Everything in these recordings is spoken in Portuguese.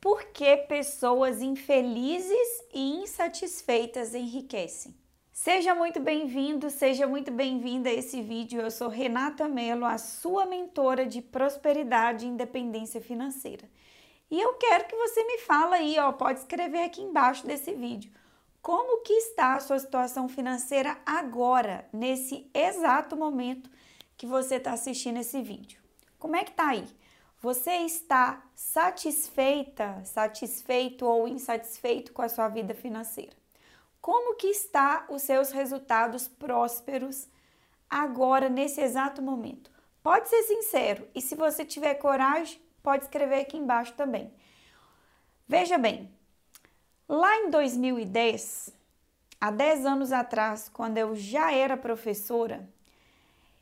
Por que pessoas infelizes e insatisfeitas enriquecem? Seja muito bem-vindo, seja muito bem-vinda a esse vídeo. Eu sou Renata Mello, a sua mentora de prosperidade e independência financeira. E eu quero que você me fale aí, ó, pode escrever aqui embaixo desse vídeo. Como que está a sua situação financeira agora, nesse exato momento que você está assistindo esse vídeo? Como é que tá aí? Você está satisfeita, satisfeito ou insatisfeito com a sua vida financeira? Como que está os seus resultados prósperos agora nesse exato momento? Pode ser sincero e se você tiver coragem, pode escrever aqui embaixo também. Veja bem, lá em 2010, há 10 anos atrás, quando eu já era professora,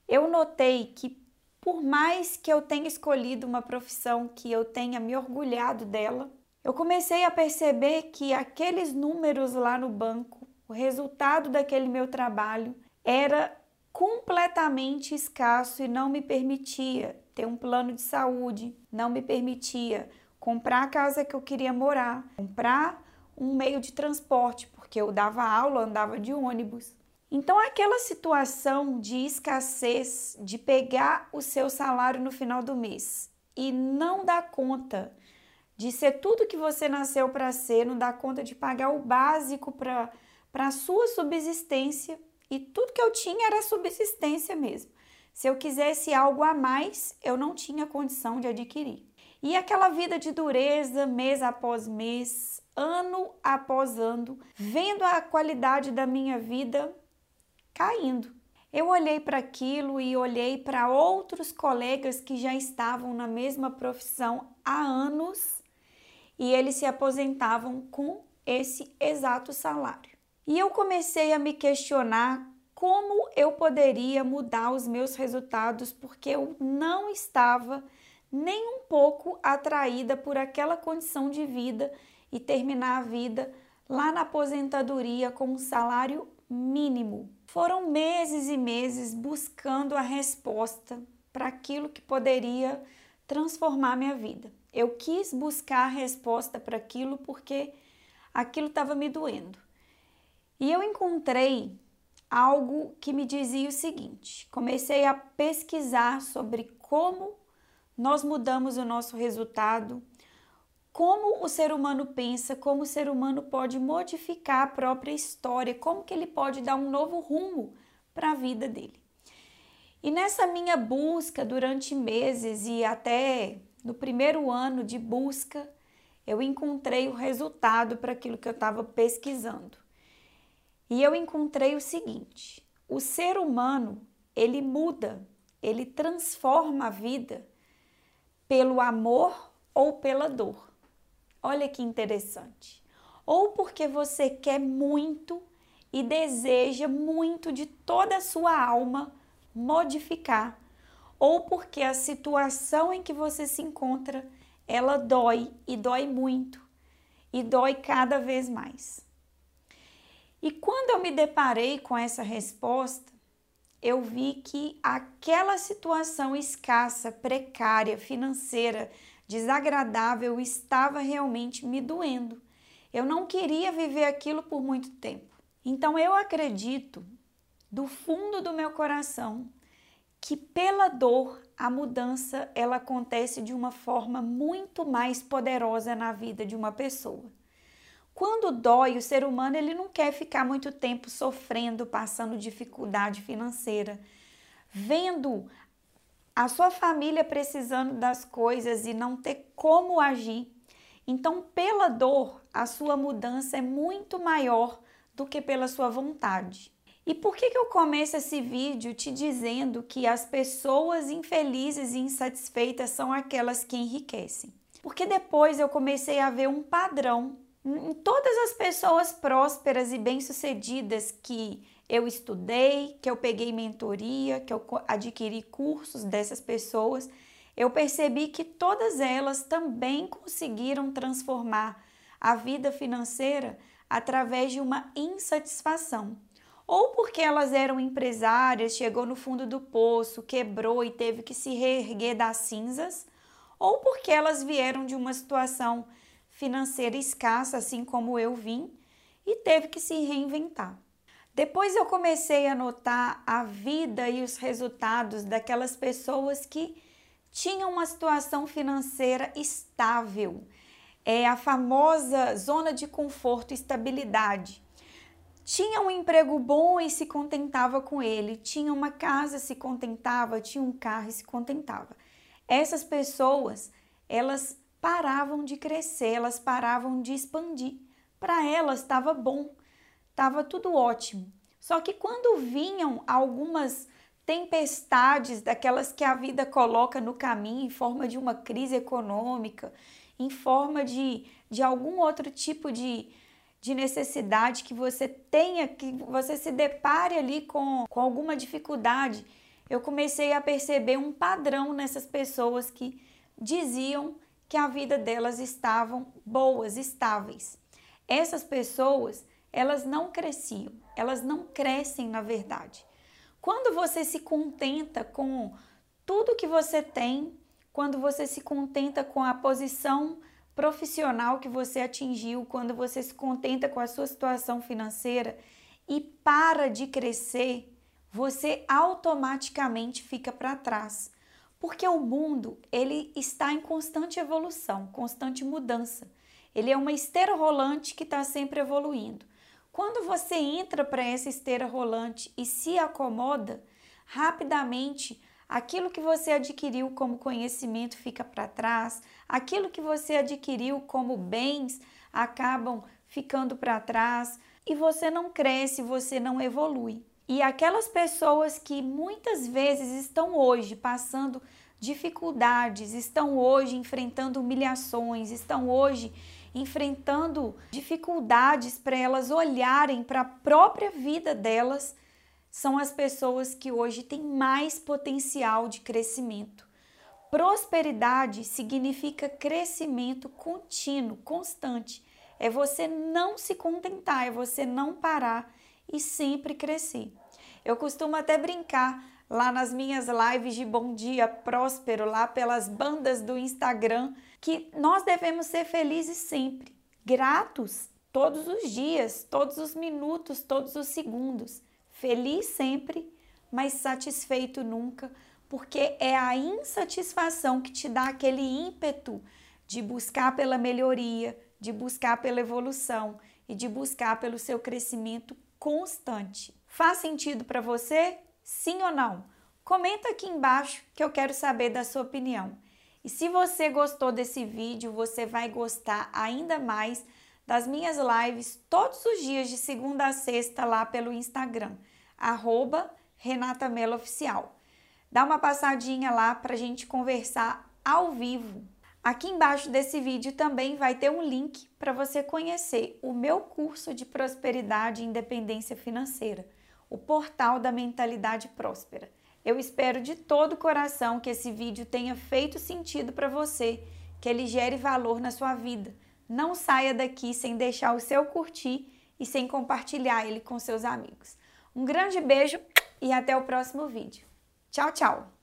eu notei que por mais que eu tenha escolhido uma profissão que eu tenha me orgulhado dela, eu comecei a perceber que aqueles números lá no banco, o resultado daquele meu trabalho, era completamente escasso e não me permitia ter um plano de saúde, não me permitia comprar a casa que eu queria morar, comprar um meio de transporte, porque eu dava aula, andava de ônibus. Então, aquela situação de escassez, de pegar o seu salário no final do mês e não dar conta de ser tudo que você nasceu para ser, não dar conta de pagar o básico para a sua subsistência, e tudo que eu tinha era subsistência mesmo. Se eu quisesse algo a mais, eu não tinha condição de adquirir. E aquela vida de dureza, mês após mês, ano após ano, vendo a qualidade da minha vida caindo. Eu olhei para aquilo e olhei para outros colegas que já estavam na mesma profissão há anos e eles se aposentavam com esse exato salário. E eu comecei a me questionar como eu poderia mudar os meus resultados porque eu não estava nem um pouco atraída por aquela condição de vida e terminar a vida lá na aposentadoria com um salário mínimo. Foram meses e meses buscando a resposta para aquilo que poderia transformar minha vida. Eu quis buscar a resposta para aquilo porque aquilo estava me doendo. E eu encontrei algo que me dizia o seguinte: comecei a pesquisar sobre como nós mudamos o nosso resultado como o ser humano pensa, como o ser humano pode modificar a própria história, como que ele pode dar um novo rumo para a vida dele. E nessa minha busca durante meses e até no primeiro ano de busca, eu encontrei o resultado para aquilo que eu estava pesquisando. E eu encontrei o seguinte: o ser humano, ele muda, ele transforma a vida pelo amor ou pela dor. Olha que interessante. Ou porque você quer muito e deseja muito de toda a sua alma modificar, ou porque a situação em que você se encontra, ela dói e dói muito e dói cada vez mais. E quando eu me deparei com essa resposta, eu vi que aquela situação escassa, precária, financeira, desagradável estava realmente me doendo. Eu não queria viver aquilo por muito tempo. Então eu acredito do fundo do meu coração que pela dor a mudança ela acontece de uma forma muito mais poderosa na vida de uma pessoa. Quando dói, o ser humano ele não quer ficar muito tempo sofrendo, passando dificuldade financeira, vendo a sua família precisando das coisas e não ter como agir. Então, pela dor, a sua mudança é muito maior do que pela sua vontade. E por que, que eu começo esse vídeo te dizendo que as pessoas infelizes e insatisfeitas são aquelas que enriquecem? Porque depois eu comecei a ver um padrão em todas as pessoas prósperas e bem-sucedidas que eu estudei, que eu peguei mentoria, que eu adquiri cursos dessas pessoas, eu percebi que todas elas também conseguiram transformar a vida financeira através de uma insatisfação. Ou porque elas eram empresárias, chegou no fundo do poço, quebrou e teve que se reerguer das cinzas, ou porque elas vieram de uma situação financeira escassa, assim como eu vim, e teve que se reinventar. Depois eu comecei a notar a vida e os resultados daquelas pessoas que tinham uma situação financeira estável, é a famosa zona de conforto e estabilidade. Tinha um emprego bom e se contentava com ele, tinha uma casa, se contentava, tinha um carro e se contentava. Essas pessoas, elas paravam de crescer, elas paravam de expandir. Para elas estava bom, estava tudo ótimo. Só que quando vinham algumas tempestades, daquelas que a vida coloca no caminho em forma de uma crise econômica, em forma de, de algum outro tipo de, de necessidade que você tenha, que você se depare ali com, com alguma dificuldade, eu comecei a perceber um padrão nessas pessoas que diziam que a vida delas estavam boas, estáveis. Essas pessoas, elas não cresciam, elas não crescem na verdade. Quando você se contenta com tudo que você tem, quando você se contenta com a posição profissional que você atingiu, quando você se contenta com a sua situação financeira e para de crescer, você automaticamente fica para trás. Porque o mundo, ele está em constante evolução, constante mudança. Ele é uma esteira rolante que está sempre evoluindo. Quando você entra para essa esteira rolante e se acomoda, rapidamente aquilo que você adquiriu como conhecimento fica para trás, aquilo que você adquiriu como bens acabam ficando para trás e você não cresce, você não evolui. E aquelas pessoas que muitas vezes estão hoje passando dificuldades, estão hoje enfrentando humilhações, estão hoje enfrentando dificuldades para elas olharem para a própria vida delas, são as pessoas que hoje têm mais potencial de crescimento. Prosperidade significa crescimento contínuo, constante. É você não se contentar, é você não parar e sempre crescer. Eu costumo até brincar lá nas minhas lives de Bom Dia Próspero, lá pelas bandas do Instagram, que nós devemos ser felizes sempre, gratos todos os dias, todos os minutos, todos os segundos. Feliz sempre, mas satisfeito nunca, porque é a insatisfação que te dá aquele ímpeto de buscar pela melhoria, de buscar pela evolução e de buscar pelo seu crescimento constante. Faz sentido para você? Sim ou não? Comenta aqui embaixo que eu quero saber da sua opinião. E se você gostou desse vídeo, você vai gostar ainda mais das minhas lives todos os dias de segunda a sexta lá pelo Instagram, arroba Renata Mello Oficial. Dá uma passadinha lá para a gente conversar ao vivo. Aqui embaixo desse vídeo também vai ter um link para você conhecer o meu curso de prosperidade e independência financeira, o portal da mentalidade próspera. Eu espero de todo o coração que esse vídeo tenha feito sentido para você, que ele gere valor na sua vida. Não saia daqui sem deixar o seu curtir e sem compartilhar ele com seus amigos. Um grande beijo e até o próximo vídeo. Tchau, tchau!